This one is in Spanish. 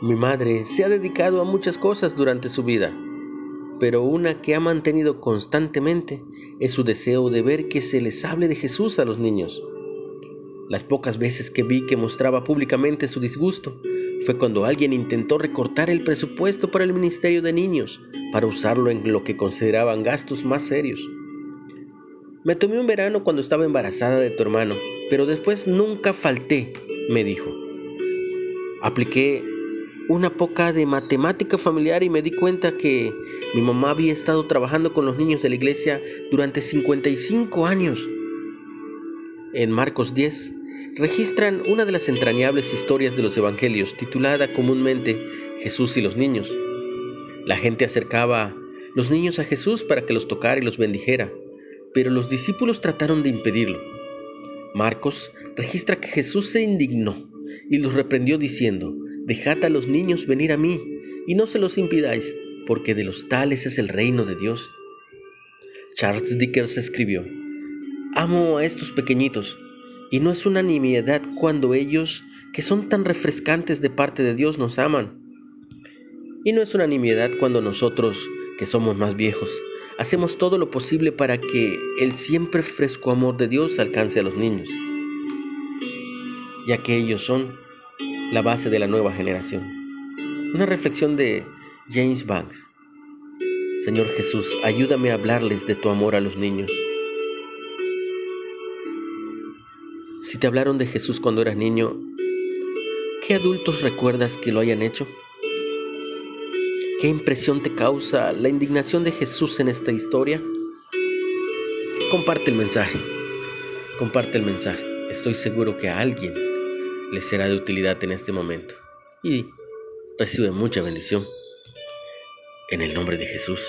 Mi madre se ha dedicado a muchas cosas durante su vida, pero una que ha mantenido constantemente es su deseo de ver que se les hable de Jesús a los niños. Las pocas veces que vi que mostraba públicamente su disgusto fue cuando alguien intentó recortar el presupuesto para el Ministerio de Niños para usarlo en lo que consideraban gastos más serios. Me tomé un verano cuando estaba embarazada de tu hermano, pero después nunca falté, me dijo. Apliqué una poca de matemática familiar y me di cuenta que mi mamá había estado trabajando con los niños de la iglesia durante 55 años. En Marcos 10 registran una de las entrañables historias de los evangelios titulada comúnmente Jesús y los niños. La gente acercaba los niños a Jesús para que los tocara y los bendijera, pero los discípulos trataron de impedirlo. Marcos registra que Jesús se indignó y los reprendió diciendo, Dejad a los niños venir a mí, y no se los impidáis, porque de los tales es el reino de Dios. Charles Dickens escribió, Amo a estos pequeñitos, y no es una nimiedad cuando ellos, que son tan refrescantes de parte de Dios, nos aman. Y no es una nimiedad cuando nosotros, que somos más viejos, hacemos todo lo posible para que el siempre fresco amor de Dios alcance a los niños, ya que ellos son la base de la nueva generación. Una reflexión de James Banks. Señor Jesús, ayúdame a hablarles de tu amor a los niños. Si te hablaron de Jesús cuando eras niño, ¿qué adultos recuerdas que lo hayan hecho? ¿Qué impresión te causa la indignación de Jesús en esta historia? Comparte el mensaje. Comparte el mensaje. Estoy seguro que a alguien les será de utilidad en este momento. Y recibe mucha bendición. En el nombre de Jesús.